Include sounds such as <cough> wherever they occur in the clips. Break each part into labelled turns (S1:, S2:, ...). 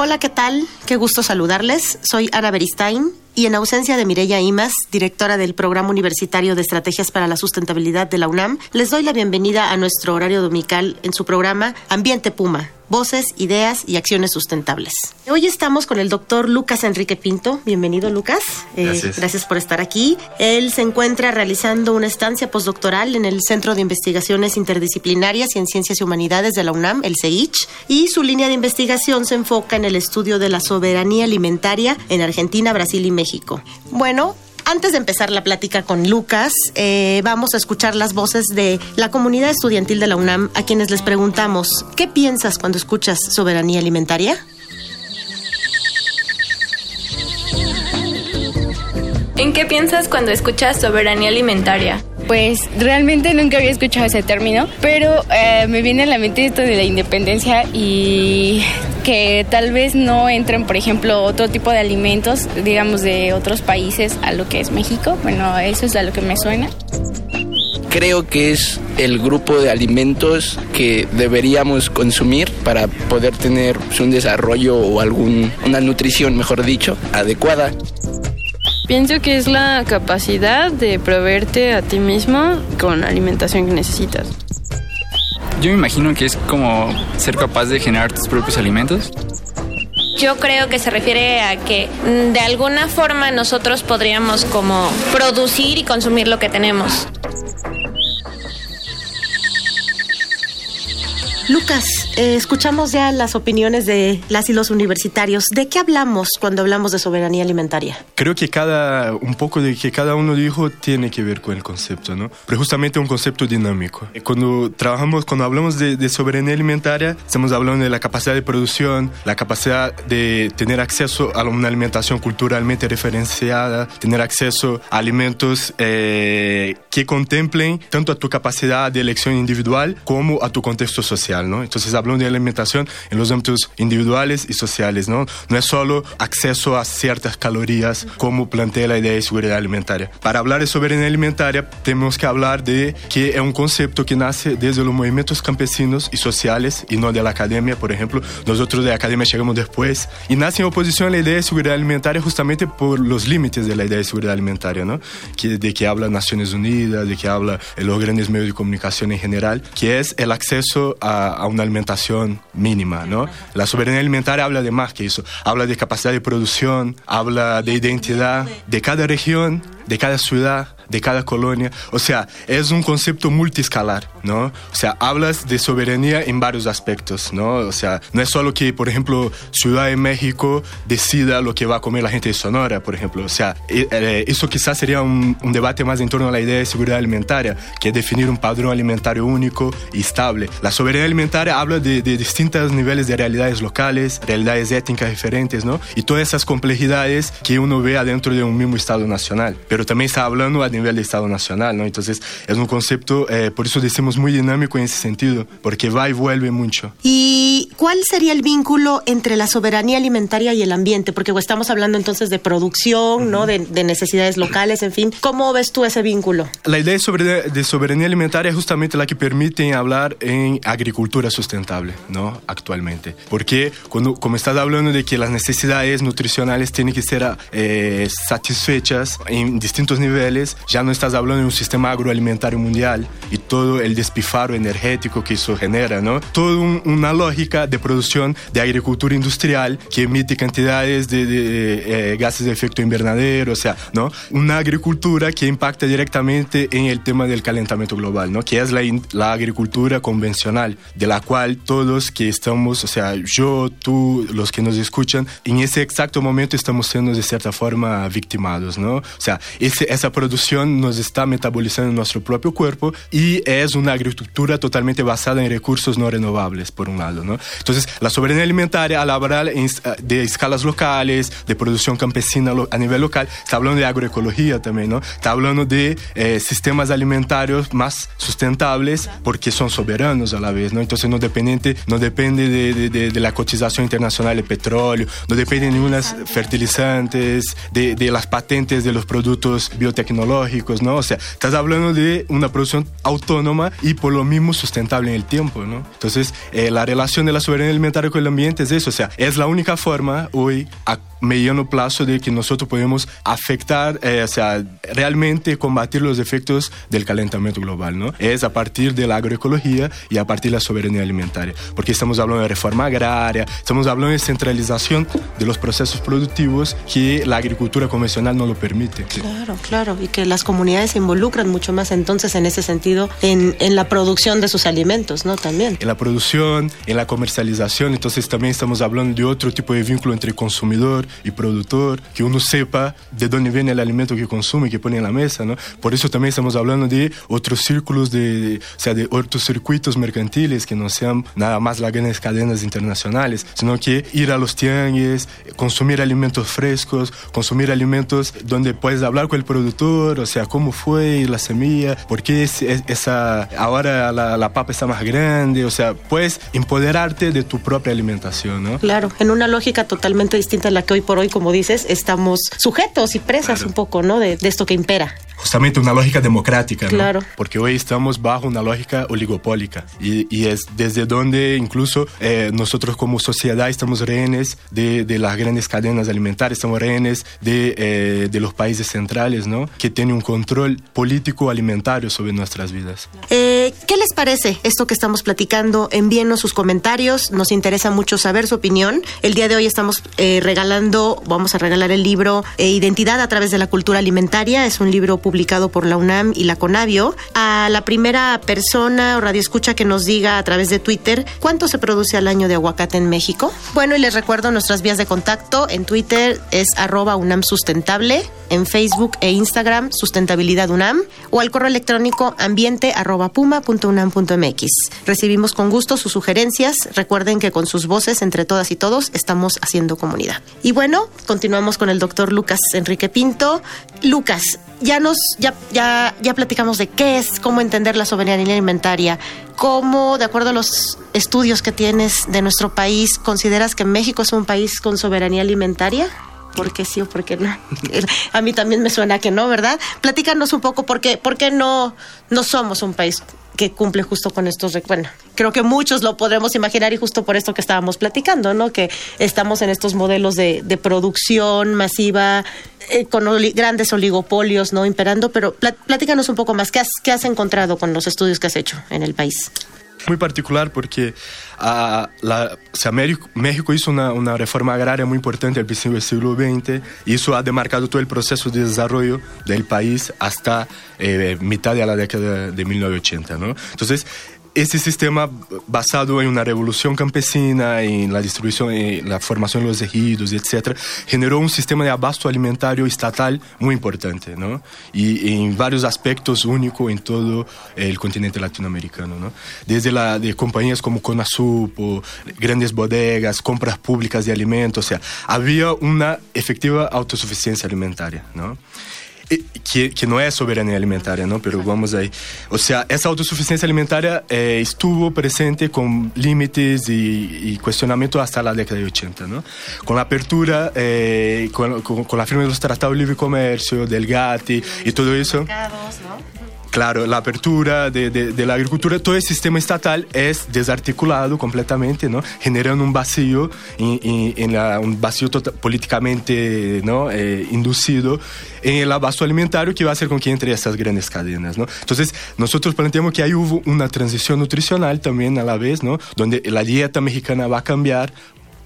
S1: Hola, ¿qué tal? Qué gusto saludarles. Soy Ana Beristain y en ausencia de Mireya Imas, directora del Programa Universitario de Estrategias para la Sustentabilidad de la UNAM, les doy la bienvenida a nuestro horario dominical en su programa Ambiente Puma, voces, ideas y acciones sustentables. Hoy estamos con el doctor Lucas Enrique Pinto. Bienvenido, Lucas.
S2: Eh, gracias.
S1: gracias por estar aquí. Él se encuentra realizando una estancia postdoctoral en el Centro de Investigaciones Interdisciplinarias y en Ciencias y Humanidades de la UNAM, el CEICH, y su línea de investigación se enfoca en el estudio de la soberanía alimentaria en Argentina, Brasil y México. Bueno, antes de empezar la plática con Lucas, eh, vamos a escuchar las voces de la comunidad estudiantil de la UNAM a quienes les preguntamos, ¿qué piensas cuando escuchas soberanía alimentaria?
S3: ¿En qué piensas cuando escuchas soberanía alimentaria?
S4: Pues realmente nunca había escuchado ese término, pero eh, me viene a la mente esto de la independencia y que tal vez no entren, por ejemplo, otro tipo de alimentos, digamos, de otros países a lo que es México. Bueno, eso es a lo que me suena.
S5: Creo que es el grupo de alimentos que deberíamos consumir para poder tener pues, un desarrollo o algún, una nutrición, mejor dicho, adecuada.
S6: Pienso que es la capacidad de proveerte a ti mismo con la alimentación que necesitas.
S2: Yo me imagino que es como ser capaz de generar tus propios alimentos.
S3: Yo creo que se refiere a que mm, de alguna forma nosotros podríamos como producir y consumir lo que tenemos.
S1: Lucas, eh, escuchamos ya las opiniones de las y los universitarios. ¿De qué hablamos cuando hablamos de soberanía alimentaria?
S7: Creo que cada, un poco de que cada uno dijo tiene que ver con el concepto, ¿no? Pero justamente un concepto dinámico. Cuando trabajamos, cuando hablamos de, de soberanía alimentaria, estamos hablando de la capacidad de producción, la capacidad de tener acceso a una alimentación culturalmente referenciada, tener acceso a alimentos eh, que contemplen tanto a tu capacidad de elección individual como a tu contexto social. ¿no? Entonces hablamos de alimentación en los ámbitos individuales y sociales, ¿no? No es solo acceso a ciertas calorías como plantea la idea de seguridad alimentaria. Para hablar de soberanía alimentaria tenemos que hablar de que es un concepto que nace desde los movimientos campesinos y sociales y no de la academia, por ejemplo. Nosotros de la academia llegamos después y nace en oposición a la idea de seguridad alimentaria justamente por los límites de la idea de seguridad alimentaria, ¿no? Que, de que habla Naciones Unidas, de que habla los grandes medios de comunicación en general, que es el acceso a a, una alimentación mínima, ¿no? La soberanía alimentaria habla de más que eso, habla de capacidad de producción, habla de identidad de cada región, de cada ciudad, de cada colonia. O sea, es un concepto multiscalar, ¿no? O sea, hablas de soberanía en varios aspectos, ¿no? O sea, no es solo que, por ejemplo, Ciudad de México decida lo que va a comer la gente de Sonora, por ejemplo. O sea, eh, eso quizás sería un, debate más en torno a la idea de seguridad alimentaria, que es definir un padrón alimentario único y estable. La soberanía alimentaria habla de, distintos niveles de realidades locales, realidades étnicas diferentes, ¿no? Y todas esas complejidades que uno ve adentro de un mismo Estado nacional. También está hablando a nivel de Estado nacional, ¿no? Entonces es un concepto, eh, por eso decimos muy dinámico en ese sentido, porque va y vuelve mucho.
S1: ¿Y cuál sería el vínculo entre la soberanía alimentaria y el ambiente? Porque estamos hablando entonces de producción, uh -huh. ¿no? De, de, necesidades locales, en fin. ¿Cómo ves tú ese vínculo?
S7: La idea sobre, de soberanía alimentaria es justamente la que permite hablar en agricultura sustentable, ¿no? Actualmente. Porque cuando, como estás hablando de que las necesidades nutricionales tienen que ser eh, satisfechas en distintos niveles, ya no estás hablando de un sistema agroalimentario mundial y todo el despifaro energético que eso genera, ¿no? Toda un, una lógica de producción de agricultura industrial que emite cantidades de, de eh, gases de efecto invernadero, o sea, ¿no? Una agricultura que impacta directamente en el tema del calentamiento global, ¿no? Que es la, la agricultura convencional, de la cual todos que estamos, o sea, yo, tú, los que nos escuchan, en ese exacto momento estamos siendo de cierta forma victimados, ¿no? O sea, esa producción nos está metabolizando en nuestro propio cuerpo y es una agricultura totalmente basada en recursos no renovables, por un lado. ¿no? Entonces, la soberanía alimentaria al hablar de escalas locales, de producción campesina a nivel local, está hablando de agroecología también, ¿no? está hablando de eh, sistemas alimentarios más sustentables porque son soberanos a la vez. ¿no? Entonces, no, dependiente, no depende de, de, de la cotización internacional de petróleo, no depende de ninguna fertilizantes, de, de las patentes de los productos biotecnológicos, ¿no? O sea, estás hablando de una producción autónoma y por lo mismo sustentable en el tiempo, ¿no? Entonces, eh, la relación de la soberanía alimentaria con el ambiente es eso, o sea, es la única forma hoy a mediano plazo de que nosotros podemos afectar, eh, o sea, realmente combatir los efectos del calentamiento global, ¿no? Es a partir de la agroecología y a partir de la soberanía alimentaria, porque estamos hablando de reforma agraria, estamos hablando de centralización de los procesos productivos que la agricultura convencional no lo permite.
S1: Claro, claro, y que las comunidades se involucran mucho más entonces en ese sentido en, en la producción de sus alimentos, ¿no? También.
S7: En la producción, en la comercialización, entonces también estamos hablando de otro tipo de vínculo entre consumidor y productor, que uno sepa de dónde viene el alimento que consume que pone en la mesa, ¿no? Por eso también estamos hablando de otros círculos, de, o sea, de otros circuitos mercantiles que no sean nada más las grandes cadenas internacionales, sino que ir a los tianguis, consumir alimentos frescos, consumir alimentos donde puedes hablar con el productor, o sea, cómo fue la semilla, por qué es, esa, ahora la, la, papa está más grande, o sea, puedes empoderarte de tu propia alimentación, ¿no?
S1: Claro, en una lógica totalmente distinta a la que hoy por hoy, como dices, estamos sujetos y presas un poco, ¿no? De, de esto que impera
S7: justamente una lógica democrática, ¿no? Claro. Porque hoy estamos bajo una lógica oligopólica y, y es desde donde incluso eh, nosotros como sociedad estamos rehenes de, de, las grandes cadenas alimentarias, estamos rehenes de, eh, de, los países centrales, ¿no? Que tienen un control político alimentario sobre nuestras vidas.
S1: Eh, ¿Qué les parece esto que estamos platicando? Envíenos sus comentarios, nos interesa mucho saber su opinión. El día de hoy estamos regalando, vamos a regalar el libro Identidad a través de la cultura alimentaria, es un libro publicado por la UNAM y la CONAVIO, a la primera persona o radioescucha que nos diga a través de Twitter cuánto se produce al año de aguacate en México. Bueno, y les recuerdo nuestras vías de contacto. En Twitter es arroba UNAM Sustentable, en Facebook e Instagram Sustentabilidad UNAM o al correo electrónico ambiente arroba puma unam mx. Recibimos con gusto sus sugerencias. Recuerden que con sus voces, entre todas y todos, estamos haciendo comunidad. Y bueno, continuamos con el doctor Lucas Enrique Pinto. Lucas, ya nos ya, ya, ya platicamos de qué es, cómo entender la soberanía alimentaria, cómo, de acuerdo a los estudios que tienes de nuestro país, consideras que México es un país con soberanía alimentaria. ¿Por qué sí o por qué no? <laughs> A mí también me suena que no, ¿verdad? Platícanos un poco por qué, por qué no, no somos un país que cumple justo con estos bueno creo que muchos lo podremos imaginar y justo por esto que estábamos platicando no que estamos en estos modelos de, producción masiva eh, con oli grandes oligopolios no imperando pero platícanos un poco más ¿qué has, qué has encontrado con los estudios que has hecho en el país
S7: muy particular porque uh, la, o sea, México, hizo una, una, reforma agraria muy importante al principio del siglo XX y eso ha demarcado todo el proceso de desarrollo del país hasta eh, mitad de la década de 1980. ¿no? Entonces, este sistema basado en una revolución campesina, en la distribución, en la formación de los ejidos, etc., generó un sistema de abasto alimentario estatal muy importante, ¿no? Y en varios aspectos único en todo el continente latinoamericano, ¿no? Desde la de compañías como Conasup, o grandes bodegas, compras públicas de alimentos, o sea, había una efectiva autosuficiencia alimentaria, ¿no? Que, que, no es soberanía alimentaria, ¿no? Pero vamos ahí. O sea, esa autosuficiencia alimentaria estuvo presente con límites y, y, cuestionamiento hasta la década de 80, ¿no? Con la apertura, con, la firma de los tratados de libre comercio, del GATT y todo eso. Claro, la apertura de, de, de, la agricultura, todo el sistema estatal es desarticulado completamente, ¿no? Generando un vacío, en, en, en la, un vacío total, políticamente ¿no? Eh, inducido en el abasto alimentario que va a hacer con que entre estas grandes cadenas, ¿no? Entonces, nosotros planteamos que ahí hubo una transición nutricional también a la vez, ¿no? Donde la dieta mexicana va a cambiar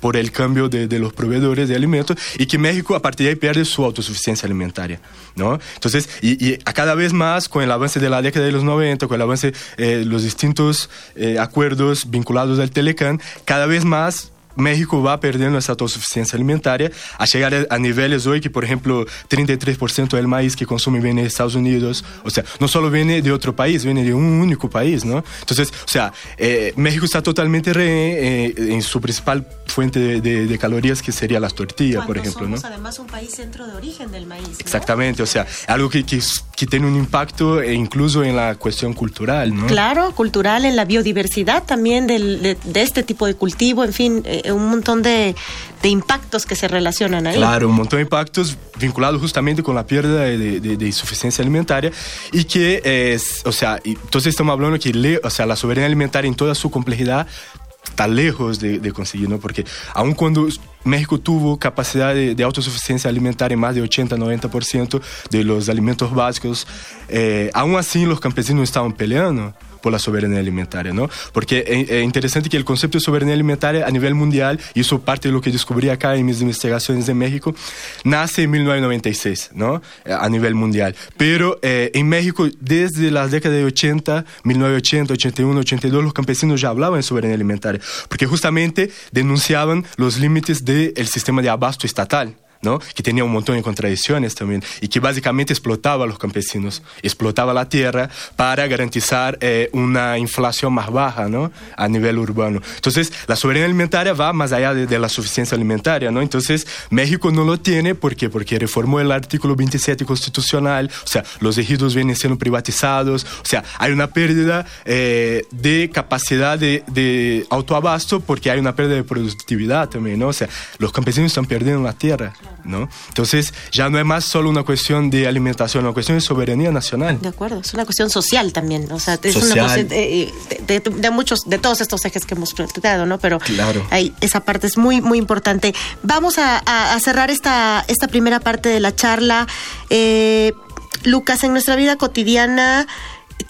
S7: por el cambio de, de, los proveedores de alimentos y que México a partir de ahí pierde su autosuficiencia alimentaria, ¿no? Entonces, y, y a cada vez más con el avance de la década de los 90, con el avance de eh, los distintos eh, acuerdos vinculados al Telecan, cada vez más México va perdiendo esa autosuficiencia alimentaria a llegar a, a niveles hoy que, por ejemplo, 33% del maíz que consume viene de Estados Unidos. O sea, no solo viene de otro país, viene de un único país, ¿no? Entonces, o sea, eh, México está totalmente re, eh, en su principal fuente de, de- de calorías, que sería las tortillas, por ejemplo,
S1: somos
S7: ¿no?
S1: además un país centro de origen del maíz. ¿no?
S7: Exactamente, o sea, algo que, que, que tiene un impacto eh, incluso en la cuestión cultural, ¿no?
S1: Claro, cultural, en la biodiversidad también del- de, de este tipo de cultivo, en fin, eh, un montón de, de impactos que se relacionan ahí.
S7: Claro, un montón de impactos vinculados justamente con la pérdida de, de- de insuficiencia alimentaria y que, es, o sea, entonces estamos hablando que o sea, la soberanía alimentaria en toda su complejidad está lejos de, de conseguir, ¿no? Porque aun cuando México tuvo capacidad de, de autosuficiencia alimentaria en más de 80-90% de los alimentos básicos, eh, aún así los campesinos estaban peleando por la soberanía alimentaria, ¿no? Porque es es interesante que el concepto de soberanía alimentaria a nivel mundial, y eso parte de lo que descubrí acá en mis investigaciones de México, nace en 1996, ¿no? Eh, A nivel mundial. Pero eh, en México, desde las décadas de 80, 1980, 81, 82, los campesinos ya hablaban de soberanía alimentaria, porque justamente denunciaban los límites del sistema de abasto estatal. ¿No? que tenía un montón de contradicciones también y que básicamente explotaba a los campesinos, explotaba la tierra para garantizar eh, una inflación más baja ¿no? a nivel urbano. Entonces, la soberanía alimentaria va más allá de, de la suficiencia alimentaria. ¿no? Entonces, México no lo tiene ¿por qué? porque reformó el artículo 27 constitucional, o sea, los ejidos vienen siendo privatizados, o sea, hay una pérdida eh, de capacidad de, de autoabasto porque hay una pérdida de productividad también, ¿no? O sea, los campesinos están perdiendo la tierra, ¿no? Entonces, ya no es más solo una cuestión de alimentación, una cuestión de soberanía nacional.
S1: De acuerdo, es una cuestión social también, o sea, es
S7: Social.
S1: una cuestión de, de- de- de muchos, de todos estos ejes que hemos platicado, ¿no? Pero
S7: Claro.
S1: ahí, esa parte es muy, muy importante. Vamos a, a- a cerrar esta, esta primera parte de la charla. Eh, Lucas, en nuestra vida cotidiana,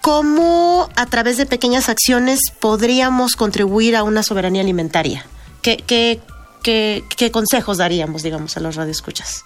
S1: ¿cómo a través de pequeñas acciones podríamos contribuir a una soberanía alimentaria? ¿Qué, qué, qué, consejos daríamos, digamos, a los radioescuchas?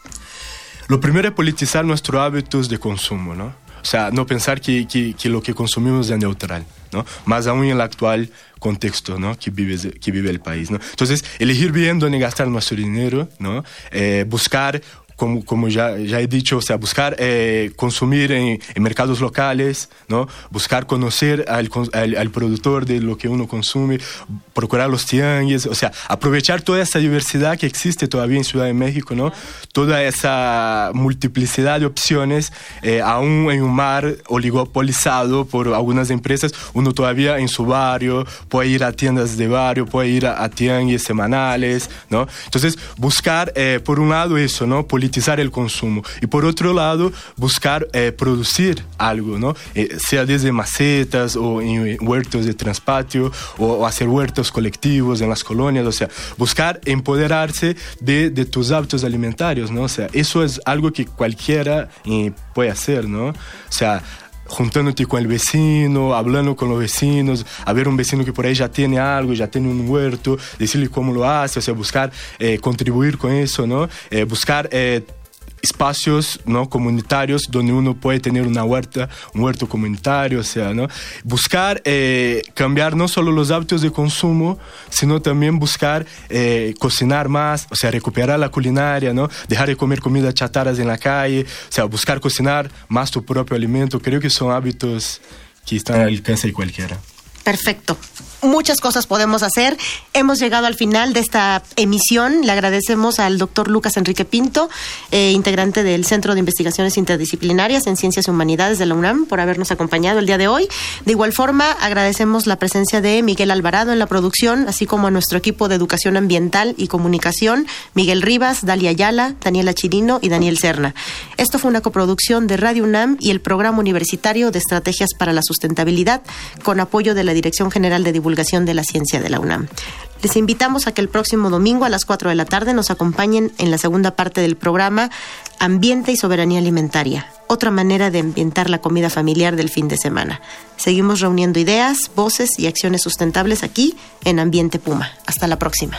S7: Lo primero es politizar nuestros hábitos de consumo, ¿no? O sea, no pensar que, lo que consumimos es neutral, ¿no? Más aún en el actual contexto, ¿no? Que vive, que vive el país, ¿no? Entonces, elegir bien dónde gastar nuestro dinero, ¿no? Eh, buscar como, como ya, ya he dicho, o sea, buscar eh, consumir en, en mercados locales, ¿no? Buscar conocer al, al, al productor de lo que uno consume, procurar los tianguis, o sea, aprovechar toda esa diversidad que existe todavía en Ciudad de México, ¿no? Toda esa multiplicidad de opciones, eh, aún en un mar oligopolizado por algunas empresas, uno todavía en su barrio puede ir a tiendas de barrio, puede ir a, a tianguis semanales, ¿no? Entonces, buscar, eh, por un lado, eso, ¿no? Politizar el consumo. Y por otro lado, buscar eh, producir algo, ¿no? Eh, sea desde macetas o en huertos de transpatio o, hacer huertos colectivos en las colonias, o sea, buscar empoderarse de, de tus hábitos alimentarios, ¿no? O sea, eso es algo que cualquiera eh, puede hacer, ¿no? O sea, juntándote con el vecino, hablando con los vecinos, a ver un vecino que por ahí ya tiene algo, ya tiene un huerto, decirle cómo lo hace, o sea, buscar eh, contribuir con eso, ¿no? Eh, buscar eh, espacios no comunitarios donde uno puede tener una huerta, un huerto comunitario, o sea, ¿no? Buscar eh, cambiar no solo los hábitos de consumo, sino también buscar eh, cocinar más, o sea, recuperar la culinaria, ¿no? Dejar de comer comidas chatarras en la calle, o sea, buscar cocinar más tu propio alimento. Creo que son hábitos que están al alcance de cualquiera.
S1: Perfecto. Muchas cosas podemos hacer. Hemos llegado al final de esta emisión. Le agradecemos al doctor Lucas Enrique Pinto, eh, integrante del Centro de Investigaciones Interdisciplinarias en Ciencias y Humanidades de la UNAM, por habernos acompañado el día de hoy. De igual forma, agradecemos la presencia de Miguel Alvarado en la producción, así como a nuestro equipo de Educación Ambiental y Comunicación, Miguel Rivas, Dalia Ayala, Daniela Chirino y Daniel Cerna. Esto fue una coproducción de Radio UNAM y el Programa Universitario de Estrategias para la Sustentabilidad, con apoyo de la Dirección General de Divulgación de la Ciencia de la UNAM. Les invitamos a que el próximo domingo a las 4 de la tarde nos acompañen en la segunda parte del programa Ambiente y Soberanía Alimentaria, otra manera de ambientar la comida familiar del fin de semana. Seguimos reuniendo ideas, voces y acciones sustentables aquí en Ambiente Puma. Hasta la próxima.